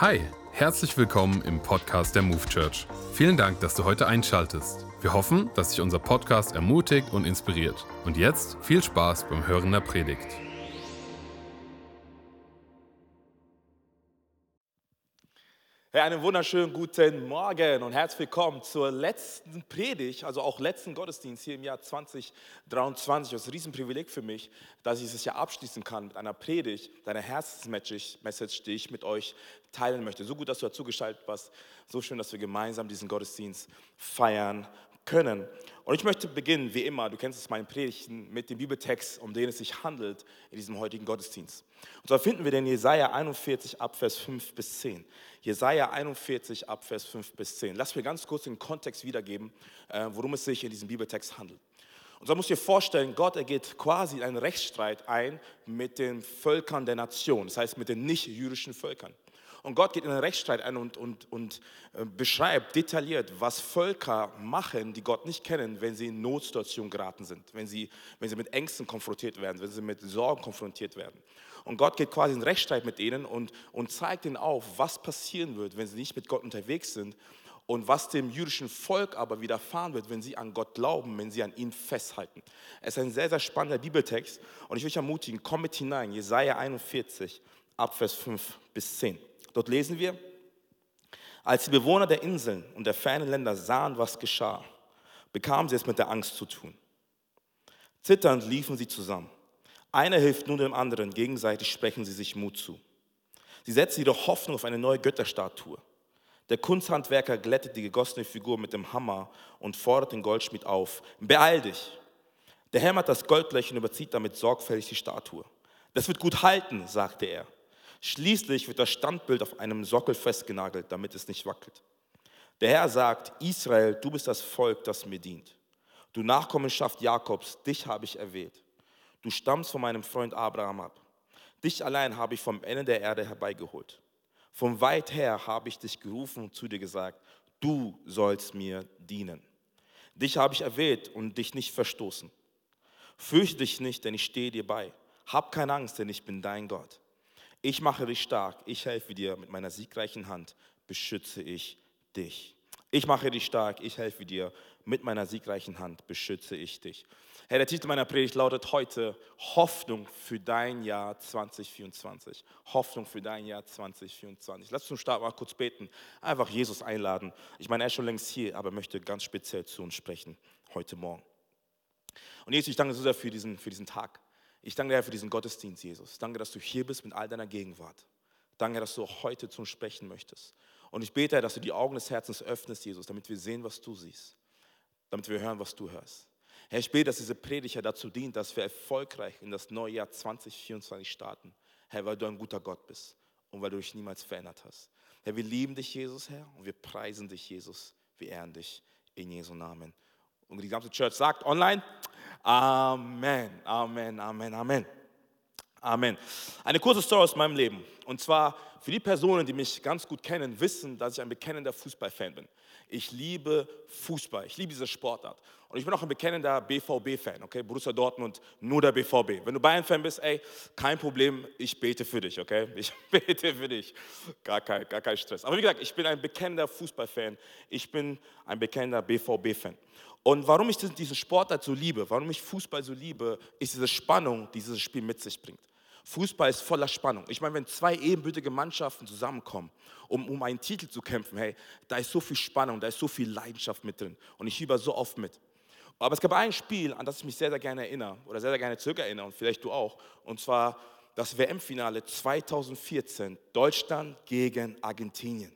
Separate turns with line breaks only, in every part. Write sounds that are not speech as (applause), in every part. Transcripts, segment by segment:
Hi, herzlich willkommen im Podcast der Move Church. Vielen Dank, dass du heute einschaltest. Wir hoffen, dass dich unser Podcast ermutigt und inspiriert. Und jetzt viel Spaß beim Hören der Predigt.
Hey, einen wunderschönen guten Morgen und herzlich willkommen zur letzten Predigt, also auch letzten Gottesdienst hier im Jahr 2023. Es ist ein Riesenprivileg für mich, dass ich dieses Jahr abschließen kann mit einer Predigt, einer Herzensmessage, die ich mit euch teilen möchte. So gut, dass du dazugeschaltet warst. So schön, dass wir gemeinsam diesen Gottesdienst feiern können. Und ich möchte beginnen, wie immer, du kennst es meinen Predigten, mit dem Bibeltext, um den es sich handelt in diesem heutigen Gottesdienst. Und zwar finden wir den Jesaja 41 ab Vers 5 bis 10. Jesaja 41 ab Vers 5 bis 10. Lass mir ganz kurz den Kontext wiedergeben, äh, worum es sich in diesem Bibeltext handelt. Und so musst du dir vorstellen, Gott ergeht quasi einen Rechtsstreit ein mit den Völkern der Nation, das heißt mit den nicht-jüdischen Völkern. Und Gott geht in einen Rechtsstreit ein und, und, und äh, beschreibt detailliert, was Völker machen, die Gott nicht kennen, wenn sie in Notsituationen geraten sind, wenn sie, wenn sie mit Ängsten konfrontiert werden, wenn sie mit Sorgen konfrontiert werden. Und Gott geht quasi in Rechtsstreit mit ihnen und, und zeigt ihnen auf, was passieren wird, wenn sie nicht mit Gott unterwegs sind und was dem jüdischen Volk aber widerfahren wird, wenn sie an Gott glauben, wenn sie an ihn festhalten. Es ist ein sehr, sehr spannender Bibeltext und ich will euch ermutigen, komm mit hinein, Jesaja 41, Abvers 5 bis 10. Dort lesen wir, als die Bewohner der Inseln und der fernen Länder sahen, was geschah, bekamen sie es mit der Angst zu tun. Zitternd liefen sie zusammen. Einer hilft nun dem anderen, gegenseitig sprechen sie sich Mut zu. Sie setzen ihre Hoffnung auf eine neue Götterstatue. Der Kunsthandwerker glättet die gegossene Figur mit dem Hammer und fordert den Goldschmied auf. Beeil dich! Der hämmert das Goldblech und überzieht damit sorgfältig die Statue. Das wird gut halten, sagte er. Schließlich wird das Standbild auf einem Sockel festgenagelt, damit es nicht wackelt. Der Herr sagt, Israel, du bist das Volk, das mir dient. Du Nachkommenschaft Jakobs, dich habe ich erwählt. Du stammst von meinem Freund Abraham ab. Dich allein habe ich vom Ende der Erde herbeigeholt. Von weit her habe ich dich gerufen und zu dir gesagt, du sollst mir dienen. Dich habe ich erwählt und dich nicht verstoßen. Fürchte dich nicht, denn ich stehe dir bei. Hab keine Angst, denn ich bin dein Gott. Ich mache dich stark, ich helfe dir, mit meiner siegreichen Hand beschütze ich dich. Ich mache dich stark, ich helfe dir, mit meiner siegreichen Hand beschütze ich dich. Herr, der Titel meiner Predigt lautet heute Hoffnung für dein Jahr 2024. Hoffnung für dein Jahr 2024. Lass uns zum Start mal kurz beten, einfach Jesus einladen. Ich meine, er ist schon längst hier, aber möchte ganz speziell zu uns sprechen heute Morgen. Und Jesus, ich danke so sehr für diesen, für diesen Tag. Ich danke dir für diesen Gottesdienst, Jesus. Danke, dass du hier bist mit all deiner Gegenwart. Danke, dass du auch heute zum Sprechen möchtest. Und ich bete, dass du die Augen des Herzens öffnest, Jesus, damit wir sehen, was du siehst. Damit wir hören, was du hörst. Herr, ich bete, dass diese Predigt dazu dient, dass wir erfolgreich in das neue Jahr 2024 starten. Herr, weil du ein guter Gott bist und weil du dich niemals verändert hast. Herr, wir lieben dich, Jesus, Herr, und wir preisen dich, Jesus. Wir ehren dich in Jesu Namen. Und die ganze Church sagt online, Amen, Amen, Amen, Amen. Amen. Eine kurze Story aus meinem Leben. Und zwar für die Personen, die mich ganz gut kennen, wissen, dass ich ein bekennender Fußballfan bin. Ich liebe Fußball, ich liebe diese Sportart. Und ich bin auch ein bekennender BVB-Fan, okay? Borussia Dortmund, nur der BVB. Wenn du Bayern-Fan bist, ey, kein Problem, ich bete für dich, okay? Ich (laughs) bete für dich. Gar kein, gar kein Stress. Aber wie gesagt, ich bin ein bekennender Fußballfan. Ich bin ein bekennender BVB-Fan. Und warum ich diesen Sportart so liebe, warum ich Fußball so liebe, ist diese Spannung, die dieses Spiel mit sich bringt. Fußball ist voller Spannung. Ich meine, wenn zwei ebenbürtige Mannschaften zusammenkommen, um, um einen Titel zu kämpfen, hey, da ist so viel Spannung, da ist so viel Leidenschaft mit drin. Und ich fieber so oft mit. Aber es gab ein Spiel, an das ich mich sehr, sehr gerne erinnere, oder sehr, sehr gerne zurückerinnere, und vielleicht du auch, und zwar das WM-Finale 2014, Deutschland gegen Argentinien.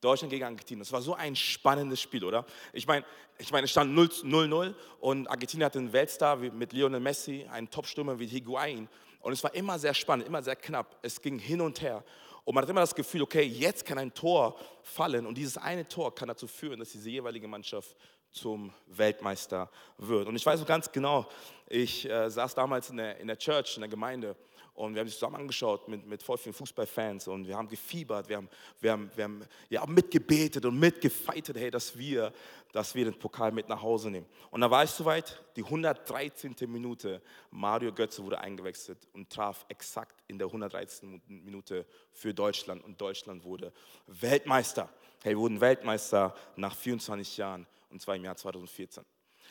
Deutschland gegen Argentinien. Das war so ein spannendes Spiel, oder? Ich meine, ich meine es stand 0-0 und Argentinien hatte einen Weltstar mit Lionel Messi, einen Top-Stürmer wie Higuain. Und es war immer sehr spannend, immer sehr knapp. Es ging hin und her. Und man hat immer das Gefühl, okay, jetzt kann ein Tor fallen und dieses eine Tor kann dazu führen, dass diese jeweilige Mannschaft zum Weltmeister wird. Und ich weiß so ganz genau, ich äh, saß damals in der, in der Church, in der Gemeinde Und wir haben uns zusammen angeschaut mit, mit voll vielen Fußballfans und wir haben gefiebert, wir haben, wir haben, wir haben ja, mitgebetet und mitgefeitet, hey, dass wir, dass wir den Pokal mit nach Hause nehmen. Und da war es soweit, die 113. Minute, Mario Götze wurde eingewechselt und traf exakt in der 113. Minute für Deutschland und Deutschland wurde Weltmeister. Hey, wir wurden Weltmeister nach 24 Jahren und zwar im Jahr 2014.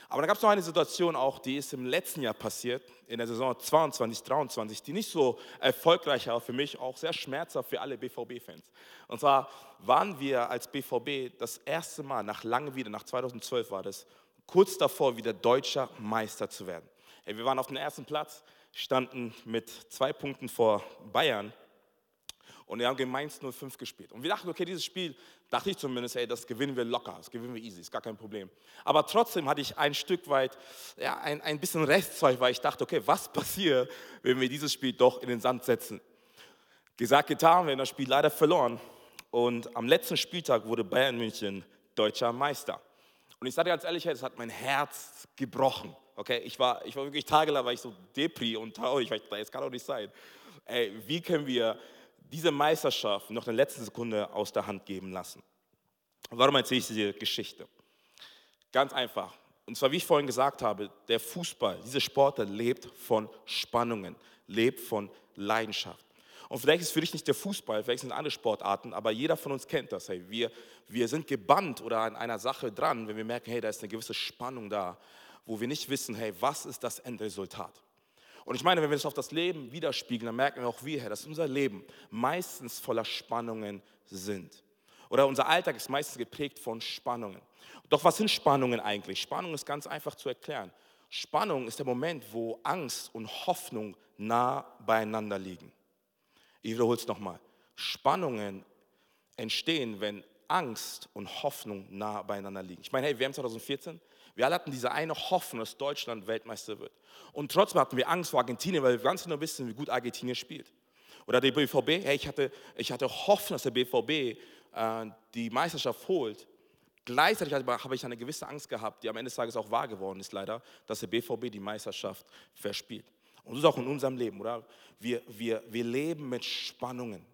Aber dann gab es noch eine Situation auch, die ist im letzten Jahr passiert, in der Saison 22, 23, die nicht so erfolgreich war, für mich auch sehr schmerzhaft für alle BVB-Fans. Und zwar waren wir als BVB das erste Mal nach lange wieder, nach 2012 war das, kurz davor wieder deutscher Meister zu werden. Wir waren auf dem ersten Platz, standen mit zwei Punkten vor Bayern und wir haben gegen Mainz 05 gespielt. Und wir dachten, okay, dieses Spiel, dachte ich zumindest, ey, das gewinnen wir locker, das gewinnen wir easy, ist gar kein Problem. Aber trotzdem hatte ich ein Stück weit, ja, ein, ein bisschen Restzweifel, weil ich dachte, okay, was (laughs) passiert, wenn wir dieses Spiel doch in den Sand setzen? Gesagt, getan, wir haben das Spiel leider verloren. Und am letzten Spieltag wurde Bayern München deutscher Meister. Und ich sage ganz ehrlich, es hat mein Herz gebrochen. Okay, ich war, ich war wirklich tagelang, war ich so depri und traurig, weil ich dachte, das kann doch nicht sein. Ey, wie können wir diese Meisterschaft noch in der letzten Sekunde aus der Hand geben lassen. Warum erzähle ich diese Geschichte? Ganz einfach. Und zwar, wie ich vorhin gesagt habe, der Fußball, diese Sportler lebt von Spannungen, lebt von Leidenschaft. Und vielleicht ist für dich nicht der Fußball, vielleicht sind andere Sportarten, aber jeder von uns kennt das. Hey, wir, wir sind gebannt oder an einer Sache dran, wenn wir merken, hey, da ist eine gewisse Spannung da, wo wir nicht wissen, hey, was ist das Endresultat? Und ich meine, wenn wir das auf das Leben widerspiegeln, dann merken wir auch wir, Herr, dass unser Leben meistens voller Spannungen sind. Oder unser Alltag ist meistens geprägt von Spannungen. Doch was sind Spannungen eigentlich? Spannung ist ganz einfach zu erklären. Spannung ist der Moment, wo Angst und Hoffnung nah beieinander liegen. Ich wiederhole es nochmal. Spannungen entstehen, wenn Angst und Hoffnung nah beieinander liegen. Ich meine, hey, wir haben 2014, wir alle hatten diese eine Hoffnung, dass Deutschland Weltmeister wird. Und trotzdem hatten wir Angst vor Argentinien, weil wir ganz genau wissen, wie gut Argentinien spielt. Oder der BVB, hey, ich, hatte, ich hatte Hoffnung, dass der BVB äh, die Meisterschaft holt. Gleichzeitig habe ich eine gewisse Angst gehabt, die am Ende des Tages auch wahr geworden ist, leider, dass der BVB die Meisterschaft verspielt. Und das ist auch in unserem Leben, oder? Wir, wir, wir leben mit Spannungen.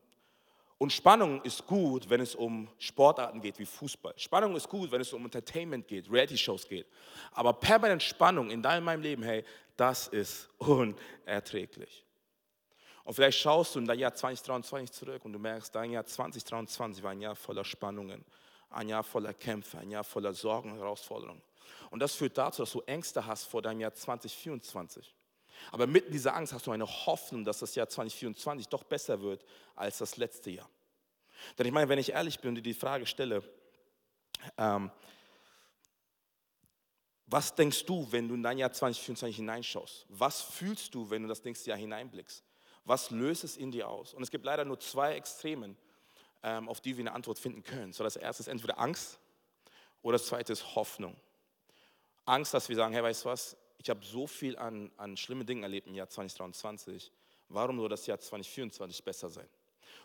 Und Spannung ist gut, wenn es um Sportarten geht wie Fußball. Spannung ist gut, wenn es um Entertainment geht, Reality-Shows geht. Aber permanent Spannung in deinem meinem Leben, hey, das ist (laughs) unerträglich. Und vielleicht schaust du in dein Jahr 2023 zurück und du merkst, dein Jahr 2023 war ein Jahr voller Spannungen, ein Jahr voller Kämpfe, ein Jahr voller Sorgen und Herausforderungen. Und das führt dazu, dass du Ängste hast vor deinem Jahr 2024. Aber mitten dieser Angst hast du eine Hoffnung, dass das Jahr 2024 doch besser wird als das letzte Jahr. Denn ich meine, wenn ich ehrlich bin und dir die Frage stelle, ähm, was denkst du, wenn du in dein Jahr 2024 hineinschaust? Was fühlst du, wenn du das nächste Jahr hineinblickst? Was löst es in dir aus? Und es gibt leider nur zwei Extremen, ähm, auf die wir eine Antwort finden können. So, das erste ist entweder Angst oder das zweite ist Hoffnung. Angst, dass wir sagen, hey, weißt du was, ich habe so viel an, an schlimmen Dingen erlebt im Jahr 2023. Warum soll das Jahr 2024 besser sein?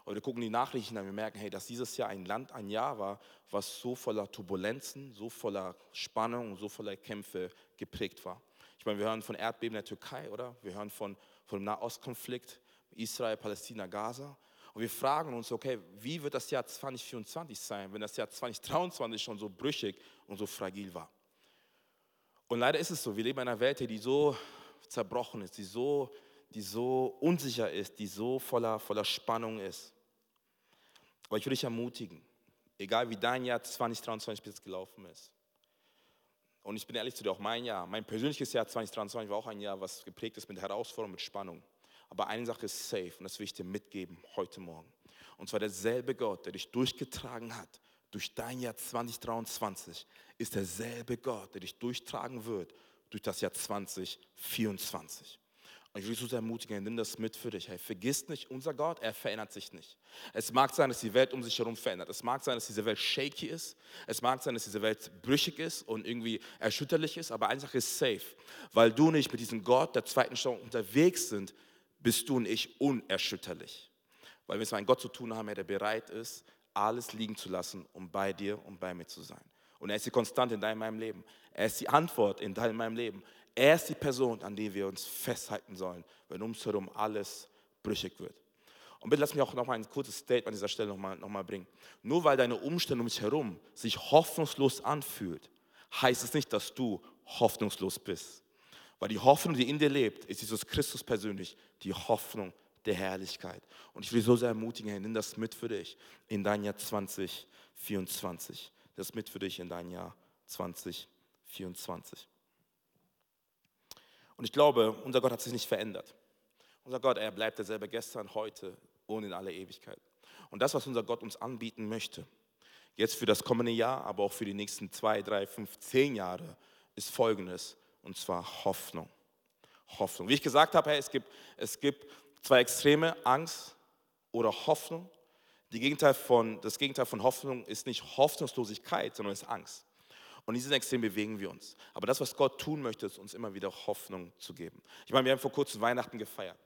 Und wir gucken die Nachrichten an, wir merken, hey, dass dieses Jahr ein Land, ein Jahr war, was so voller Turbulenzen, so voller Spannung, so voller Kämpfe geprägt war. Ich meine, wir hören von Erdbeben in der Türkei, oder? Wir hören von, von dem Nahostkonflikt, Israel, Palästina, Gaza. Und wir fragen uns, okay, wie wird das Jahr 2024 sein, wenn das Jahr 2023 schon so brüchig und so fragil war? Und leider ist es so, wir leben in einer Welt, die so zerbrochen ist, die so, die so unsicher ist, die so voller, voller Spannung ist. Aber ich will dich ermutigen, egal wie dein Jahr 2023 bis jetzt gelaufen ist. Und ich bin ehrlich zu dir, auch mein Jahr, mein persönliches Jahr 2023 war auch ein Jahr, was geprägt ist mit Herausforderungen, mit Spannung. Aber eine Sache ist safe und das will ich dir mitgeben heute Morgen. Und zwar derselbe Gott, der dich durchgetragen hat durch dein Jahr 2023 ist derselbe Gott, der dich durchtragen wird durch das Jahr 2024. Und ich will dich so ermutigen, nimm das mit für dich. Hey, vergiss nicht, unser Gott, er verändert sich nicht. Es mag sein, dass die Welt um sich herum verändert. Es mag sein, dass diese Welt shaky ist. Es mag sein, dass diese Welt brüchig ist und irgendwie erschütterlich ist. Aber eine Sache ist safe. Weil du nicht mit diesem Gott der zweiten Stunde unterwegs sind, bist du und ich unerschütterlich. Weil wir es mit einem Gott zu tun haben, der bereit ist, alles liegen zu lassen, um bei dir und bei mir zu sein. Und er ist die Konstante in deinem Leben. Er ist die Antwort in deinem Leben. Er ist die Person, an die wir uns festhalten sollen, wenn um uns herum alles brüchig wird. Und bitte lass mich auch noch mal ein kurzes Statement an dieser Stelle noch mal, noch mal bringen. Nur weil deine Umstände um dich herum sich hoffnungslos anfühlt, heißt es nicht, dass du hoffnungslos bist. Weil die Hoffnung, die in dir lebt, ist Jesus Christus persönlich, die Hoffnung der Herrlichkeit. Und ich will so sehr ermutigen, hey, nimm das mit für dich in dein Jahr 2024. Das mit für dich in dein Jahr 2024. Und ich glaube, unser Gott hat sich nicht verändert. Unser Gott, er bleibt derselbe gestern, heute und in aller Ewigkeit. Und das, was unser Gott uns anbieten möchte, jetzt für das kommende Jahr, aber auch für die nächsten zwei, drei, fünf, zehn Jahre, ist folgendes, und zwar Hoffnung. Hoffnung. Wie ich gesagt habe, hey, es, gibt, es gibt zwei Extreme, Angst oder Hoffnung. Gegenteil von, das Gegenteil von Hoffnung ist nicht Hoffnungslosigkeit, sondern ist Angst. Und in diesen Extrem bewegen wir uns. Aber das, was Gott tun möchte, ist uns immer wieder Hoffnung zu geben. Ich meine, wir haben vor kurzem Weihnachten gefeiert.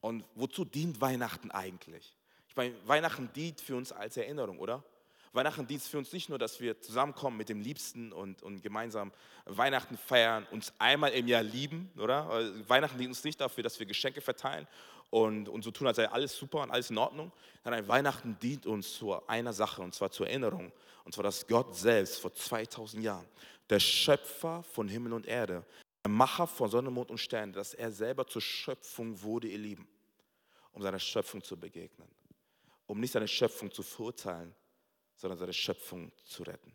Und wozu dient Weihnachten eigentlich? Ich meine, Weihnachten dient für uns als Erinnerung, oder? Weihnachten dient für uns nicht nur, dass wir zusammenkommen mit dem Liebsten und, und gemeinsam Weihnachten feiern, uns einmal im Jahr lieben, oder? Weihnachten dient uns nicht dafür, dass wir Geschenke verteilen und, und so tun, als sei alles super und alles in Ordnung. Nein, Weihnachten dient uns zu einer Sache, und zwar zur Erinnerung. Und zwar, dass Gott selbst vor 2000 Jahren, der Schöpfer von Himmel und Erde, der Macher von Sonne, Mond und Sternen, dass er selber zur Schöpfung wurde, ihr Lieben, um seiner Schöpfung zu begegnen. Um nicht seine Schöpfung zu verurteilen, sondern seine Schöpfung zu retten.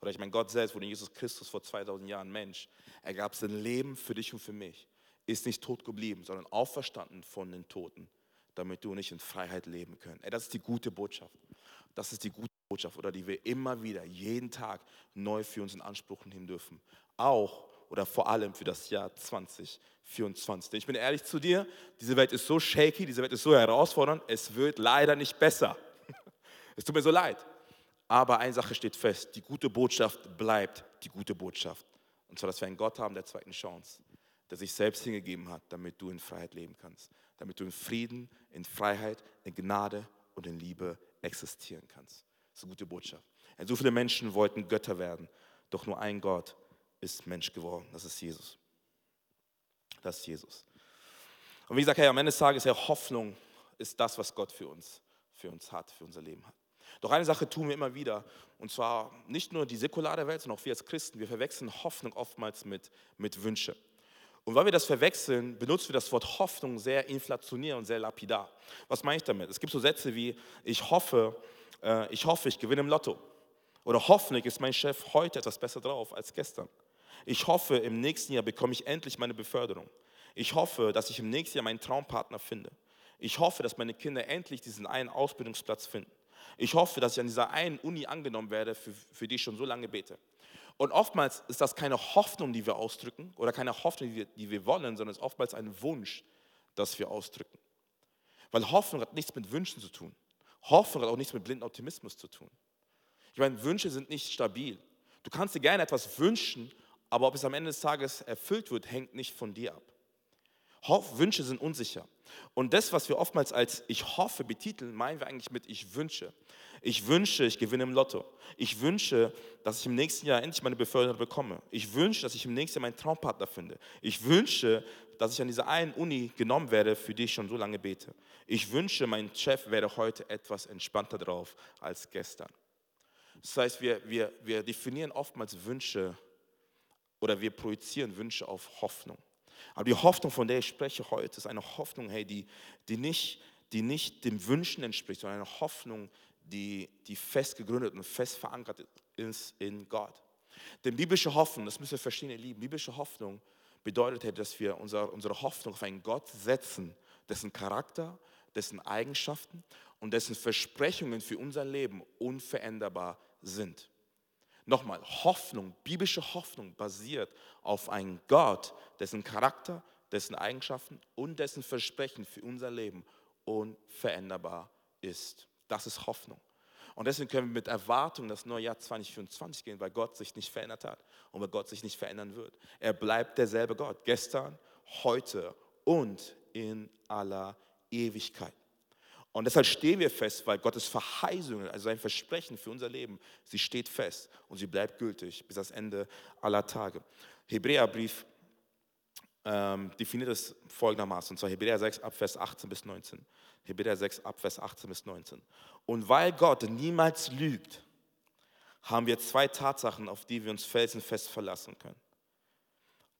Oder ich meine, Gott selbst wurde Jesus Christus vor 2000 Jahren Mensch. Er gab sein Leben für dich und für mich. Ist nicht tot geblieben, sondern auferstanden von den Toten, damit du und ich in Freiheit leben können. Das ist die gute Botschaft. Das ist die gute Botschaft, oder die wir immer wieder, jeden Tag neu für uns in Anspruch nehmen dürfen. Auch oder vor allem für das Jahr 2024. Ich bin ehrlich zu dir, diese Welt ist so shaky, diese Welt ist so herausfordernd, es wird leider nicht besser. (laughs) Es tut mir so leid. Aber eine Sache steht fest, die gute Botschaft bleibt die gute Botschaft. Und zwar, dass wir einen Gott haben der zweiten Chance, der sich selbst hingegeben hat, damit du in Freiheit leben kannst, damit du in Frieden, in Freiheit, in Gnade und in Liebe existieren kannst. Das ist eine gute Botschaft. Und so viele Menschen wollten Götter werden, doch nur ein Gott ist Mensch geworden. Das ist Jesus. Das ist Jesus. Und wie gesagt, hey, am Ende des Tages, ja, Hoffnung ist das, was Gott für uns, für uns hat, für unser Leben hat. Doch eine Sache tun wir immer wieder, und zwar nicht nur die säkulare Welt, sondern auch wir als Christen, wir verwechseln Hoffnung oftmals mit, mit Wünsche. Und weil wir das verwechseln, benutzen wir das Wort Hoffnung sehr inflationär und sehr lapidar. Was meine ich damit? Es gibt so Sätze wie, ich hoffe, äh, ich hoffe, ich gewinne im Lotto. Oder hoffentlich ist mein Chef heute etwas besser drauf als gestern. Ich hoffe, im nächsten Jahr bekomme ich endlich meine Beförderung. Ich hoffe, dass ich im nächsten Jahr meinen Traumpartner finde. Ich hoffe, dass meine Kinder endlich diesen einen Ausbildungsplatz finden. Ich hoffe, dass ich an dieser einen Uni angenommen werde, für, für die ich schon so lange bete. Und oftmals ist das keine Hoffnung, die wir ausdrücken oder keine Hoffnung, die wir, die wir wollen, sondern es ist oftmals ein Wunsch, das wir ausdrücken. Weil Hoffnung hat nichts mit Wünschen zu tun. Hoffnung hat auch nichts mit blinden Optimismus zu tun. Ich meine, Wünsche sind nicht stabil. Du kannst dir gerne etwas wünschen, aber ob es am Ende des Tages erfüllt wird, hängt nicht von dir ab. Wünsche sind unsicher. Und das, was wir oftmals als ich hoffe betiteln, meinen wir eigentlich mit ich wünsche. Ich wünsche, ich gewinne im Lotto. Ich wünsche, dass ich im nächsten Jahr endlich meine Beförderung bekomme. Ich wünsche, dass ich im nächsten Jahr meinen Traumpartner finde. Ich wünsche, dass ich an dieser einen Uni genommen werde, für die ich schon so lange bete. Ich wünsche, mein Chef wäre heute etwas entspannter drauf als gestern. Das heißt, wir, wir, wir definieren oftmals Wünsche oder wir projizieren Wünsche auf Hoffnung. Aber die Hoffnung, von der ich spreche heute, ist eine Hoffnung, hey, die, die, nicht, die nicht dem Wünschen entspricht, sondern eine Hoffnung, die, die fest gegründet und fest verankert ist in Gott. Denn biblische Hoffnung, das müssen wir verstehen, ihr Lieben, biblische Hoffnung bedeutet, hey, dass wir unsere, unsere Hoffnung auf einen Gott setzen, dessen Charakter, dessen Eigenschaften und dessen Versprechungen für unser Leben unveränderbar sind. Nochmal, Hoffnung, biblische Hoffnung basiert auf einen Gott, dessen Charakter, dessen Eigenschaften und dessen Versprechen für unser Leben unveränderbar ist. Das ist Hoffnung. Und deswegen können wir mit Erwartung das neue Jahr 2024 gehen, weil Gott sich nicht verändert hat und weil Gott sich nicht verändern wird. Er bleibt derselbe Gott, gestern, heute und in aller Ewigkeit. Und deshalb stehen wir fest, weil Gottes Verheißungen, also sein Versprechen für unser Leben, sie steht fest und sie bleibt gültig bis das Ende aller Tage. Hebräerbrief ähm, definiert es folgendermaßen, und zwar Hebräer 6 ab Vers 18 bis 19. Hebräer 6 ab Vers 18 bis 19. Und weil Gott niemals lügt, haben wir zwei Tatsachen, auf die wir uns felsenfest verlassen können.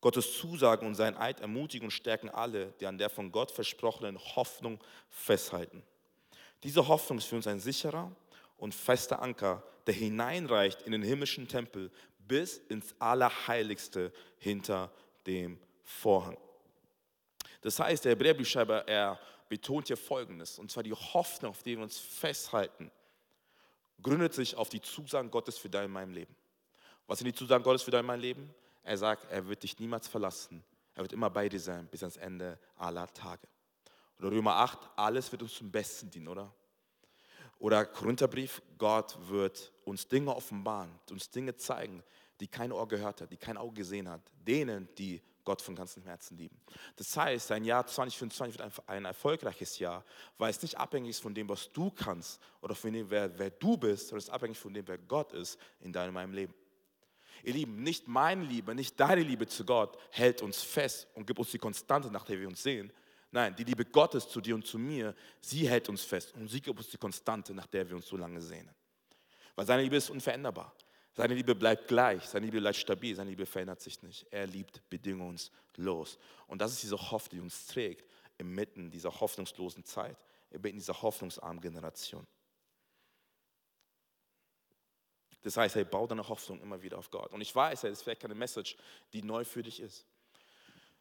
Gottes Zusagen und sein Eid ermutigen und stärken alle, die an der von Gott versprochenen Hoffnung festhalten. Diese Hoffnung ist für uns ein sicherer und fester Anker, der hineinreicht in den himmlischen Tempel bis ins Allerheiligste hinter dem Vorhang. Das heißt, der Hebräerbriefschreiber, er betont hier Folgendes, und zwar die Hoffnung, auf die wir uns festhalten, gründet sich auf die Zusagen Gottes für dein und mein Leben. Was sind die Zusagen Gottes für dein und mein Leben? Er sagt, er wird dich niemals verlassen. Er wird immer bei dir sein bis ans Ende aller Tage. Oder Römer 8, alles wird uns zum Besten dienen, oder? Oder Korintherbrief, Gott wird uns Dinge offenbaren, uns Dinge zeigen, die kein Ohr gehört hat, die kein Auge gesehen hat, denen, die Gott von ganzem Herzen lieben. Das heißt, dein Jahr 2025 wird ein, ein erfolgreiches Jahr, weil es nicht abhängig ist von dem, was du kannst oder von dem, wer, wer du bist, sondern es ist abhängig von dem, wer Gott ist in deinem meinem Leben. Ihr Lieben, nicht meine Liebe, nicht deine Liebe zu Gott hält uns fest und gibt uns die Konstante, nach der wir uns sehen. Nein, die Liebe Gottes zu dir und zu mir, sie hält uns fest und sie gibt uns die Konstante, nach der wir uns so lange sehnen. Weil seine Liebe ist unveränderbar. Seine Liebe bleibt gleich, seine Liebe bleibt stabil, seine Liebe verändert sich nicht. Er liebt bedingungslos. Und das ist diese Hoffnung, die uns trägt inmitten dieser hoffnungslosen Zeit, inmitten dieser hoffnungsarmen Generation. Das heißt, hey, bau deine Hoffnung immer wieder auf Gott. Und ich weiß, hey, das ist vielleicht keine Message, die neu für dich ist.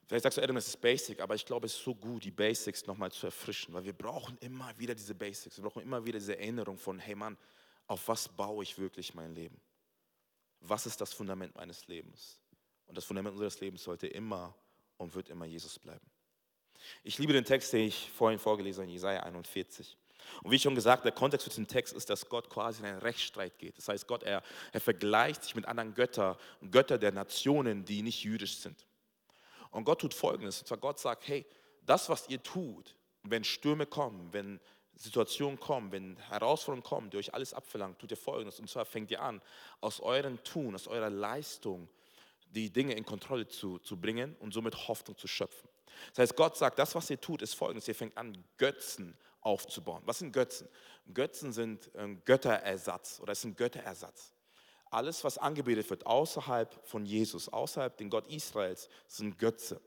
Vielleicht sagst du, Adam, das ist basic, aber ich glaube, es ist so gut, die Basics nochmal zu erfrischen, weil wir brauchen immer wieder diese Basics. Wir brauchen immer wieder diese Erinnerung von, hey Mann, auf was baue ich wirklich mein Leben? Was ist das Fundament meines Lebens? Und das Fundament unseres Lebens sollte immer und wird immer Jesus bleiben. Ich liebe den Text, den ich vorhin vorgelesen habe, in Jesaja 41. Und wie schon gesagt, der Kontext für diesen Text ist, dass Gott quasi in einen Rechtsstreit geht. Das heißt, Gott, er, er vergleicht sich mit anderen Göttern, Götter der Nationen, die nicht jüdisch sind. Und Gott tut Folgendes, und zwar Gott sagt, hey, das, was ihr tut, wenn Stürme kommen, wenn Situationen kommen, wenn Herausforderungen kommen, die euch alles abverlangt, tut ihr Folgendes. Und zwar fängt ihr an, aus eurem Tun, aus eurer Leistung, die Dinge in Kontrolle zu, zu bringen und somit Hoffnung zu schöpfen. Das heißt, Gott sagt, das, was ihr tut, ist folgendes. Ihr fängt an, Götzen aufzubauen. Was sind Götzen? Götzen sind Götterersatz oder es sind Götterersatz. Alles, was angebetet wird außerhalb von Jesus, außerhalb den Gott Israels, sind Götze.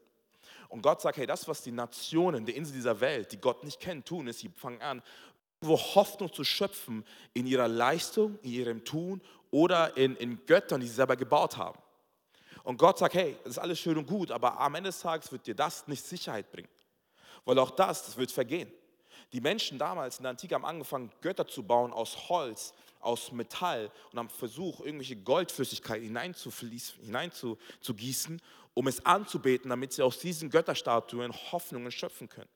Und Gott sagt, hey, das, was die Nationen, die Insel dieser Welt, die Gott nicht kennen, tun, ist, sie fangen an, irgendwo Hoffnung zu schöpfen in ihrer Leistung, in ihrem Tun oder in, in Göttern, die sie selber gebaut haben. Und Gott sagt, hey, das ist alles schön und gut, aber am Ende des Tages wird dir das nicht Sicherheit bringen. Weil auch das, das wird vergehen. Die Menschen damals in der Antike haben angefangen, Götter zu bauen aus Holz, aus Metall und haben versucht, irgendwelche Goldflüssigkeit hineinzugießen, um es anzubeten, damit sie aus diesen Götterstatuen Hoffnungen schöpfen können.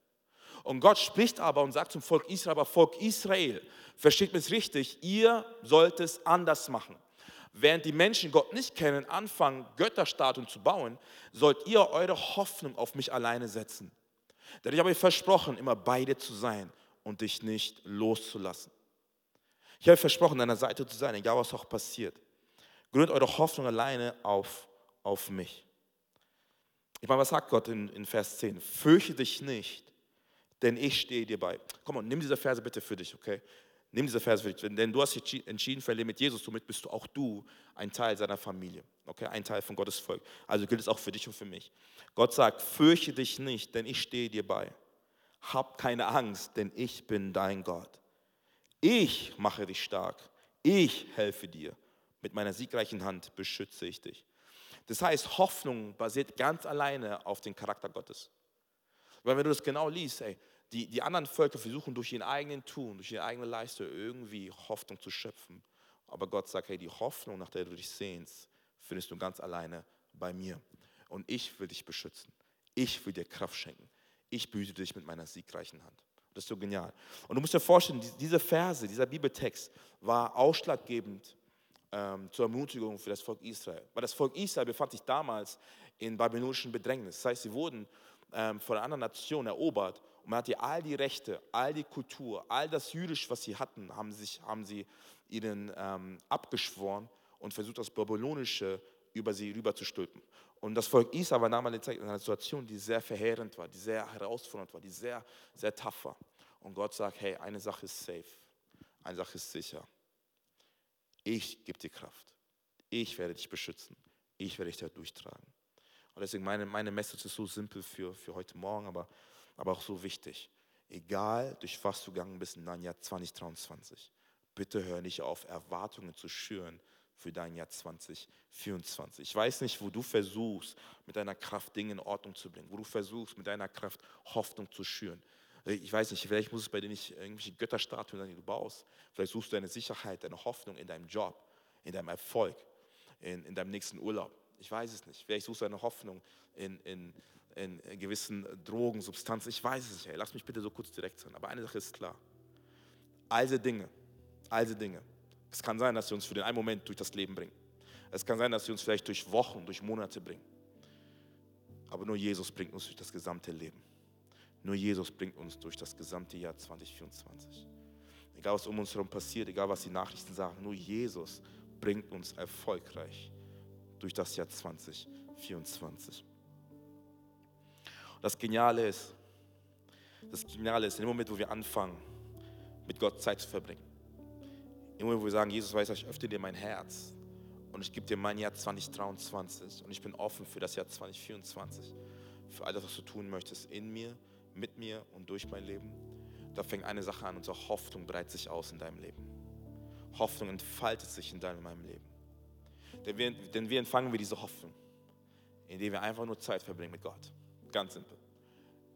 Und Gott spricht aber und sagt zum Volk Israel, aber Volk Israel, versteht mich richtig, ihr sollt es anders machen. Während die Menschen Gott nicht kennen, anfangen, Götterstatuen zu bauen, sollt ihr eure Hoffnung auf mich alleine setzen. Denn ich habe euch versprochen, immer bei dir zu sein und dich nicht loszulassen. Ich habe versprochen, deiner Seite zu sein, egal was auch passiert. Gründet eure Hoffnung alleine auf, auf mich. Ich meine, was sagt Gott in, in Vers 10? Fürchte dich nicht, denn ich stehe dir bei. Komm on, nimm diese Verse bitte für dich, okay? Nimm diese Verse für dich, denn du hast dich entschieden für ein Leben mit Jesus, somit bist du auch du ein Teil seiner Familie, okay? Ein Teil von Gottes Volk. Also gilt es auch für dich und für mich. Gott sagt, fürchte dich nicht, denn ich stehe dir bei. Hab keine Angst, denn ich bin dein Gott. Ich mache dich stark. Ich helfe dir. Mit meiner siegreichen Hand beschütze ich dich. Das heißt, Hoffnung basiert ganz alleine auf dem Charakter Gottes. Weil wenn du das genau liest, ey, die, die anderen Völker versuchen durch ihren eigenen Tun, durch ihre eigene Leistung irgendwie Hoffnung zu schöpfen. Aber Gott sagt, hey, die Hoffnung, nach der du dich sehnst, findest du ganz alleine bei mir. Und ich will dich beschützen. Ich will dir Kraft schenken. Ich behüte dich mit meiner siegreichen Hand. Das ist so genial. Und du musst dir vorstellen, diese Verse, dieser Bibeltext war ausschlaggebend ähm, zur Ermutigung für das Volk Israel. Weil das Volk Israel befand sich damals in babylonischen Bedrängnis. Das heißt, sie wurden ähm, von einer anderen Nation erobert und man hatte all die Rechte, all die Kultur, all das Jüdisch, was sie hatten, haben, sich, haben sie ihnen ähm, abgeschworen und versucht, das Babylonische über sie rüber zu stülpen. Und das Volk Israel war damals in einer Situation, die sehr verheerend war, die sehr herausfordernd war, die sehr, sehr tough war. Und Gott sagt, hey, eine Sache ist safe, eine Sache ist sicher. Ich gebe dir Kraft. Ich werde dich beschützen. Ich werde dich da durchtragen. Und deswegen meine, meine Message ist so simpel für, für heute Morgen, aber, aber auch so wichtig. Egal, durch was du gegangen bist in deinem Jahr 2023, bitte hör nicht auf, Erwartungen zu schüren für dein Jahr 2024. Ich weiß nicht, wo du versuchst, mit deiner Kraft Dinge in Ordnung zu bringen, wo du versuchst, mit deiner Kraft Hoffnung zu schüren. Ich weiß nicht, vielleicht muss es bei dir nicht irgendwelche Götterstatuen sein, die du baust. Vielleicht suchst du deine Sicherheit, deine Hoffnung in deinem Job, in deinem Erfolg, in, in deinem nächsten Urlaub. Ich weiß es nicht. Vielleicht suchst du deine Hoffnung in, in, in gewissen Drogen, Substanzen. Ich weiß es nicht. Hey, lass mich bitte so kurz direkt sein. Aber eine Sache ist klar. All diese Dinge, all diese Dinge, es kann sein, dass sie uns für den einen Moment durch das Leben bringen. Es kann sein, dass sie uns vielleicht durch Wochen, durch Monate bringen. Aber nur Jesus bringt uns durch das gesamte Leben. Nur Jesus bringt uns durch das gesamte Jahr 2024. Egal was um uns herum passiert, egal was die Nachrichten sagen, nur Jesus bringt uns erfolgreich durch das Jahr 2024. Das Geniale ist, das Geniale ist, in dem Moment, wo wir anfangen, mit Gott Zeit zu verbringen, im Moment, wo wir sagen, Jesus weiß, ich öffne dir mein Herz und ich gebe dir mein Jahr 2023 und ich bin offen für das Jahr 2024, für all das, was du tun möchtest, in mir, mit mir und durch mein Leben, da fängt eine Sache an, unsere Hoffnung breitet sich aus in deinem Leben. Hoffnung entfaltet sich in deinem meinem Leben. Denn wir, denn wir empfangen wir diese Hoffnung, indem wir einfach nur Zeit verbringen mit Gott. Ganz simpel.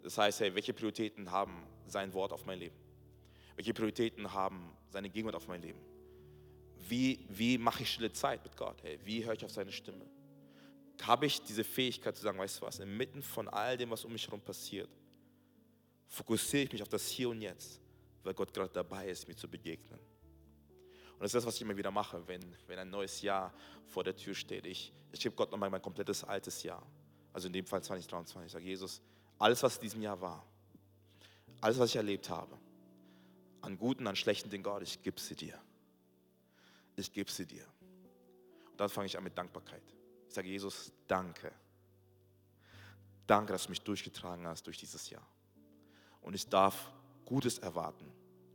Das heißt, hey, welche Prioritäten haben sein Wort auf mein Leben? Welche Prioritäten haben seine Gegenwart auf mein Leben? Wie, wie mache ich stille Zeit mit Gott? Hey, wie höre ich auf seine Stimme? Habe ich diese Fähigkeit zu sagen, weißt du was, inmitten von all dem, was um mich herum passiert, fokussiere ich mich auf das Hier und Jetzt, weil Gott gerade dabei ist, mir zu begegnen. Und das ist das, was ich immer wieder mache, wenn, wenn ein neues Jahr vor der Tür steht. Ich, ich gebe Gott nochmal mein komplettes altes Jahr. Also in dem Fall 2023. Ich sage, Jesus, alles, was in diesem Jahr war, alles, was ich erlebt habe, an guten, an schlechten Dingen, Gott, ich gebe sie dir ich gebe sie dir. Und dann fange ich an mit Dankbarkeit. Ich sage, Jesus, danke. Danke, dass du mich durchgetragen hast durch dieses Jahr. Und ich darf Gutes erwarten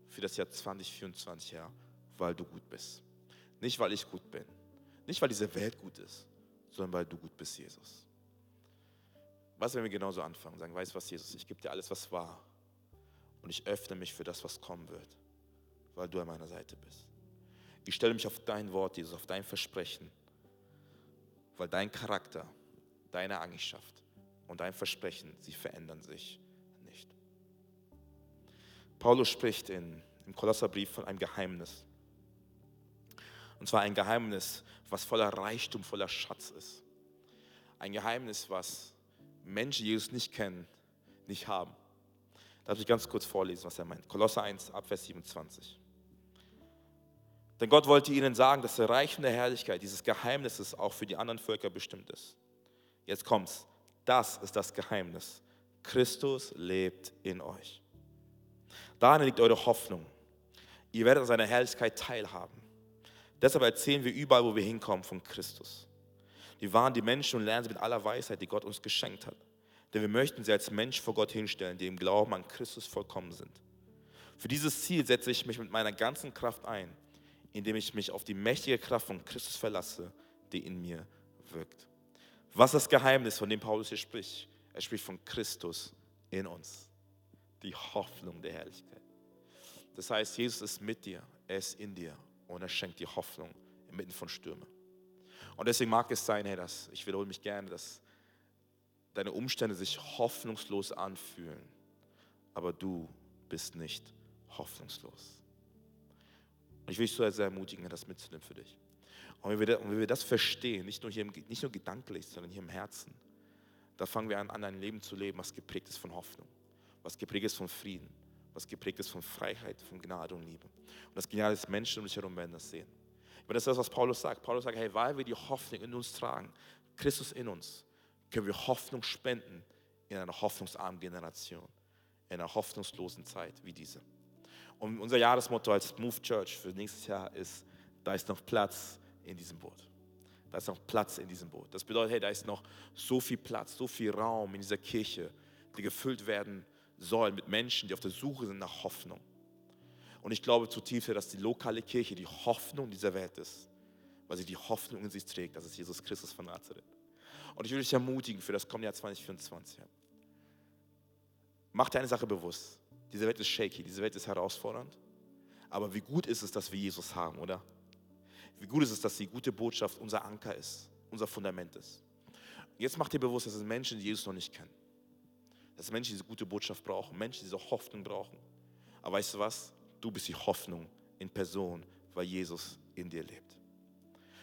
für das Jahr 2024, Herr, weil du gut bist. Nicht, weil ich gut bin. Nicht, weil diese Welt gut ist, sondern weil du gut bist, Jesus. Was, wenn wir genauso anfangen? Sagen, weißt du was, Jesus, ich gebe dir alles, was war. Und ich öffne mich für das, was kommen wird, weil du an meiner Seite bist. Ich stelle mich auf dein Wort, Jesus, auf dein Versprechen, weil dein Charakter, deine Eigenschaft und dein Versprechen, sie verändern sich nicht. Paulus spricht in, im Kolosserbrief von einem Geheimnis. Und zwar ein Geheimnis, was voller Reichtum, voller Schatz ist. Ein Geheimnis, was Menschen, die Jesus nicht kennen, nicht haben. Darf ich ganz kurz vorlesen, was er meint. Kolosser 1, Abvers 27. Denn Gott wollte ihnen sagen, dass der Reichtum der Herrlichkeit dieses Geheimnisses auch für die anderen Völker bestimmt ist. Jetzt kommt's. Das ist das Geheimnis. Christus lebt in euch. Darin liegt eure Hoffnung. Ihr werdet an seiner Herrlichkeit teilhaben. Deshalb erzählen wir überall, wo wir hinkommen, von Christus. Wir waren die Menschen und lernen sie mit aller Weisheit, die Gott uns geschenkt hat. Denn wir möchten sie als Mensch vor Gott hinstellen, die im Glauben an Christus vollkommen sind. Für dieses Ziel setze ich mich mit meiner ganzen Kraft ein indem ich mich auf die mächtige Kraft von Christus verlasse, die in mir wirkt. Was ist das Geheimnis, von dem Paulus hier spricht? Er spricht von Christus in uns, die Hoffnung der Herrlichkeit. Das heißt, Jesus ist mit dir, er ist in dir und er schenkt dir Hoffnung inmitten von Stürmen. Und deswegen mag es sein, hey, dass, ich wiederhole mich gerne, dass deine Umstände sich hoffnungslos anfühlen, aber du bist nicht hoffnungslos. Und ich will dich so sehr ermutigen, das mitzunehmen für dich. Und wenn wir, das verstehen, nicht nur, hier nicht nur gedanklich, sondern hier im Herzen, da fangen wir an, an ein Leben zu leben, was geprägt ist von Hoffnung, was geprägt ist von Frieden, was geprägt ist von Freiheit, von Gnade und Liebe. Und das Geniale ist, Menschen um dich herum werden das sehen. Aber das ist das, was Paulus sagt. Paulus sagt, hey, weil wir die Hoffnung in uns tragen, Christus in uns, können wir Hoffnung spenden in einer hoffnungsarmen Generation, in einer hoffnungslosen Zeit wie diese. Und unser Jahresmotto als Move Church für nächstes Jahr ist, da ist noch Platz in diesem Boot. Da ist noch Platz in diesem Boot. Das bedeutet, hey, da ist noch so viel Platz, so viel Raum in dieser Kirche, die gefüllt werden soll mit Menschen, die auf der Suche sind nach Hoffnung. Und ich glaube zutiefst, dass die lokale Kirche die Hoffnung dieser Welt ist, weil sie die Hoffnung in sich trägt, dass es Jesus Christus von Nazareth. Und ich will dich ermutigen für das kommende Jahr 2024. Mach dir eine Sache bewusst. Diese Welt ist shaky, diese Welt ist herausfordernd. Aber wie gut ist es, dass wir Jesus haben, oder? Wie gut ist es, dass die gute Botschaft unser Anker ist, unser Fundament ist. Jetzt mach dir bewusst, dass es Menschen, die Jesus noch nicht kennen. Dass Menschen diese gute Botschaft brauchen, Menschen diese Hoffnung brauchen. Aber weißt du was? Du bist die Hoffnung in Person, weil Jesus in dir lebt.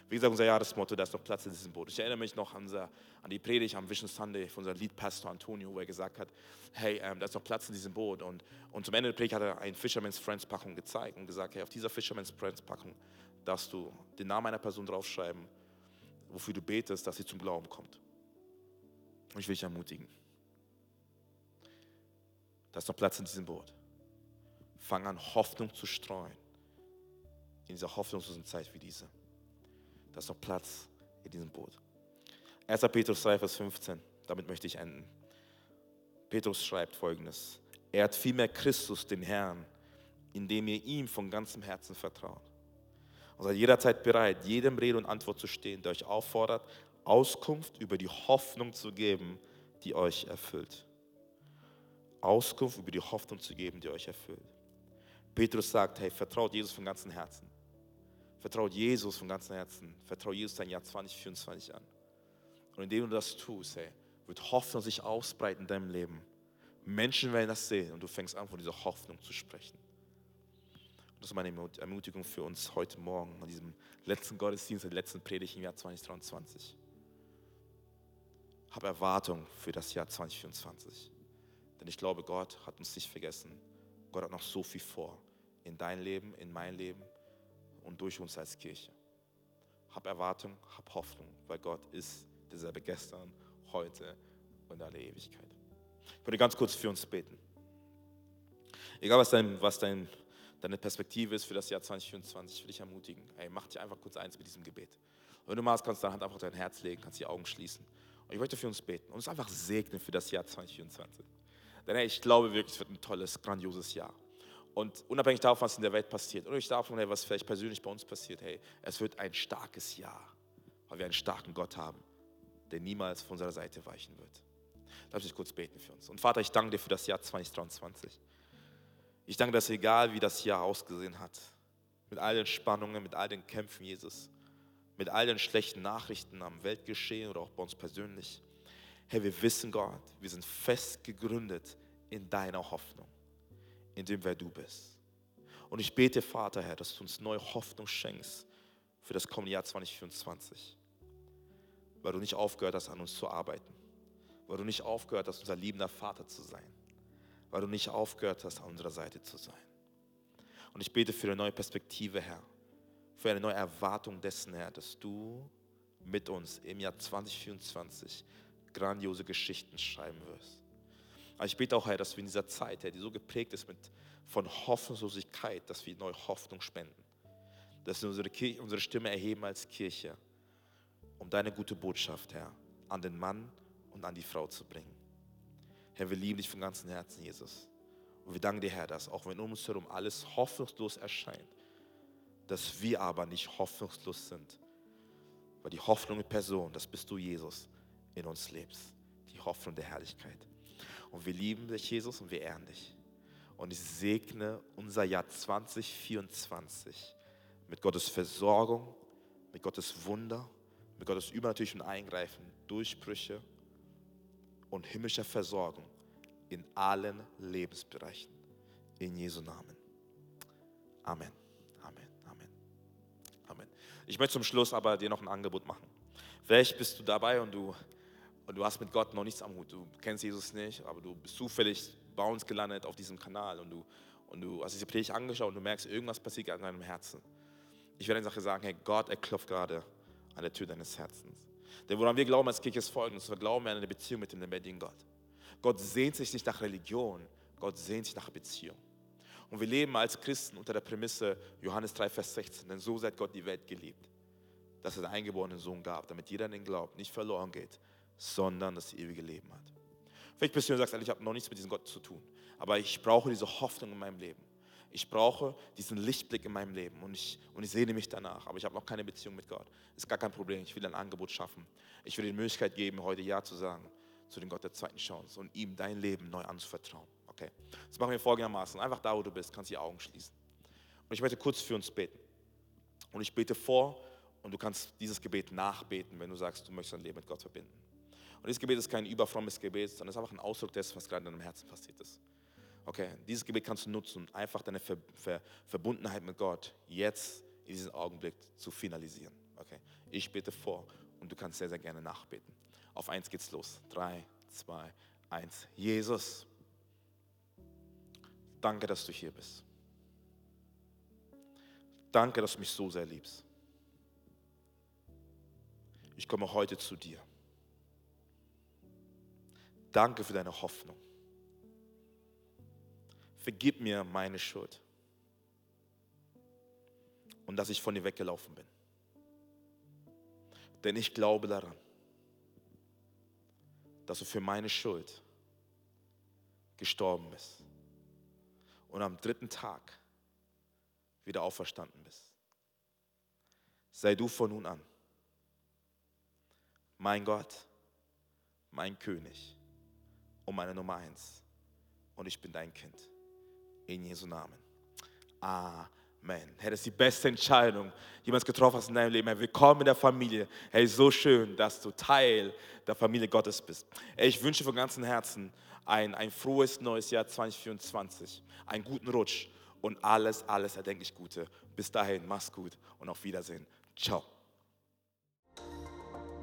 Wie gesagt, unser Jahresmotto, da ist noch Platz in diesem Boot. Ich erinnere mich noch an, unser, an die Predigt am Vision Sunday von unserem Leadpastor Antonio, wo er gesagt hat, hey, ähm, da ist noch Platz in diesem Boot. Und, und zum Ende der Predigt hat er eine Fisherman's Friends Packung gezeigt und gesagt, hey, auf dieser Fisherman's Friends Packung darfst du den Namen einer Person draufschreiben, wofür du betest, dass sie zum Glauben kommt. Und ich will dich ermutigen. Da ist noch Platz in diesem Boot. Fang an, Hoffnung zu streuen. In dieser hoffnungslosen Zeit wie diese. Da ist noch Platz in diesem Boot. 1. Petrus 3, Vers 15. Damit möchte ich enden. Petrus schreibt folgendes. Er hat vielmehr Christus, den Herrn, indem ihr ihm von ganzem Herzen vertraut. Und seid jederzeit bereit, jedem Rede und Antwort zu stehen, der euch auffordert, Auskunft über die Hoffnung zu geben, die euch erfüllt. Auskunft über die Hoffnung zu geben, die euch erfüllt. Petrus sagt, hey, vertraut Jesus von ganzem Herzen. Vertraut Jesus von ganzem Herzen. Vertraut Jesus dein Jahr 2024 an. Und indem du das tust, hey, wird Hoffnung sich ausbreiten in deinem Leben. Menschen werden das sehen und du fängst an, von dieser Hoffnung zu sprechen. Und das ist meine Ermutigung für uns heute Morgen, an diesem letzten Gottesdienst, der letzten Predigt im Jahr 2023. Hab Erwartung für das Jahr 2024. Denn ich glaube, Gott hat uns nicht vergessen. Gott hat noch so viel vor. In dein Leben, in mein Leben und durch uns als Kirche. Hab Erwartung, hab Hoffnung, weil Gott ist derselbe gestern, heute und alle Ewigkeit. Ich würde ganz kurz für uns beten. Egal, was, dein, was dein, deine Perspektive ist für das Jahr 2024, will ich ermutigen. Hey, mach dir einfach kurz eins mit diesem Gebet. Und wenn du magst, kannst du deine Hand einfach auf dein Herz legen, kannst die Augen schließen. Und ich möchte für uns beten und uns einfach segnen für das Jahr 2024. Denn hey, ich glaube wirklich, es wird ein tolles, grandioses Jahr. Und unabhängig davon, was in der Welt passiert, unabhängig davon, was vielleicht persönlich bei uns passiert, hey, es wird ein starkes Jahr, weil wir einen starken Gott haben, der niemals von unserer Seite weichen wird. Darf ich kurz beten für uns. Und Vater, ich danke dir für das Jahr 2023. Ich danke, dass egal wie das Jahr ausgesehen hat, mit all den Spannungen, mit all den Kämpfen, Jesus, mit all den schlechten Nachrichten am Weltgeschehen oder auch bei uns persönlich, Herr, wir wissen Gott, wir sind fest gegründet in deiner Hoffnung in dem, wer du bist. Und ich bete, Vater, Herr, dass du uns neue Hoffnung schenkst für das kommende Jahr 2024. Weil du nicht aufgehört hast, an uns zu arbeiten. Weil du nicht aufgehört hast, unser liebender Vater zu sein. Weil du nicht aufgehört hast, an unserer Seite zu sein. Und ich bete für eine neue Perspektive, Herr. Für eine neue Erwartung dessen, Herr, dass du mit uns im Jahr 2024 grandiose Geschichten schreiben wirst. Aber ich bete auch, Herr, dass wir in dieser Zeit, Herr, die so geprägt ist mit, von Hoffnungslosigkeit, dass wir neue Hoffnung spenden. Dass wir unsere, Kirche, unsere Stimme erheben als Kirche, um deine gute Botschaft, Herr, an den Mann und an die Frau zu bringen. Herr, wir lieben dich von ganzem Herzen, Jesus. Und wir danken dir, Herr, dass auch wenn um uns herum alles hoffnungslos erscheint, dass wir aber nicht hoffnungslos sind. Weil die Hoffnung in Person, das bist du, Jesus, in uns lebst. Die Hoffnung der Herrlichkeit. Und wir lieben dich, Jesus, und wir ehren dich. Und ich segne unser Jahr 2024 mit Gottes Versorgung, mit Gottes Wunder, mit Gottes übernatürlichen Eingreifen, Durchbrüche und himmlischer Versorgung in allen Lebensbereichen. In Jesu Namen. Amen. Amen. Amen. Amen. Ich möchte zum Schluss aber dir noch ein Angebot machen. Vielleicht bist du dabei und du du hast mit Gott noch nichts am Hut. Du kennst Jesus nicht, aber du bist zufällig bei uns gelandet auf diesem Kanal und du, und du hast diese Predigt angeschaut und du merkst, irgendwas passiert an deinem Herzen. Ich werde eine Sache sagen, hey, Gott, er klopft gerade an der Tür deines Herzens. Denn woran wir glauben als Kirche ist folgendes, wir glauben an eine Beziehung mit dem lebendigen Gott. Gott sehnt sich nicht nach Religion, Gott sehnt sich nach Beziehung. Und wir leben als Christen unter der Prämisse Johannes 3, Vers 16, denn so seid Gott die Welt geliebt dass er den eingeborenen Sohn gab, damit jeder an den glaubt, nicht verloren geht, sondern das ewige Leben hat. Vielleicht bist du und sagst, ich habe noch nichts mit diesem Gott zu tun, aber ich brauche diese Hoffnung in meinem Leben. Ich brauche diesen Lichtblick in meinem Leben und ich, und ich sehne mich danach, aber ich habe noch keine Beziehung mit Gott. Ist gar kein Problem, ich will ein Angebot schaffen. Ich will dir die Möglichkeit geben, heute Ja zu sagen zu dem Gott der zweiten Chance und ihm dein Leben neu anzuvertrauen. Okay, das machen wir folgendermaßen. Einfach da, wo du bist, kannst du die Augen schließen. Und ich möchte kurz für uns beten. Und ich bete vor und du kannst dieses Gebet nachbeten, wenn du sagst, du möchtest dein Leben mit Gott verbinden. Und dieses Gebet ist kein überfrommes Gebet, sondern es ist einfach ein Ausdruck dessen, was gerade in deinem Herzen passiert ist. Okay, dieses Gebet kannst du nutzen, einfach deine Ver Ver Verbundenheit mit Gott jetzt in diesem Augenblick zu finalisieren. Okay, ich bete vor und du kannst sehr, sehr gerne nachbeten. Auf eins geht's los. Drei, zwei, eins. Jesus, danke, dass du hier bist. Danke, dass du mich so sehr liebst. Ich komme heute zu dir. Danke für deine Hoffnung. Vergib mir meine Schuld und dass ich von dir weggelaufen bin. Denn ich glaube daran, dass du für meine Schuld gestorben bist und am dritten Tag wieder auferstanden bist. Sei du von nun an mein Gott, mein König und meine Nummer eins. Und ich bin dein Kind. In Jesu Namen. Amen. Hey, das ist die beste Entscheidung, die du getroffen hast in deinem Leben. Hey, willkommen in der Familie. Hey, so schön, dass du Teil der Familie Gottes bist. Hey, ich wünsche von ganzem Herzen ein, ein frohes neues Jahr 2024, einen guten Rutsch und alles, alles erdenklich Gute. Bis dahin, mach's gut und auf Wiedersehen. Ciao.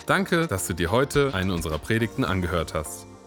Danke, dass du dir heute eine unserer Predigten angehört hast.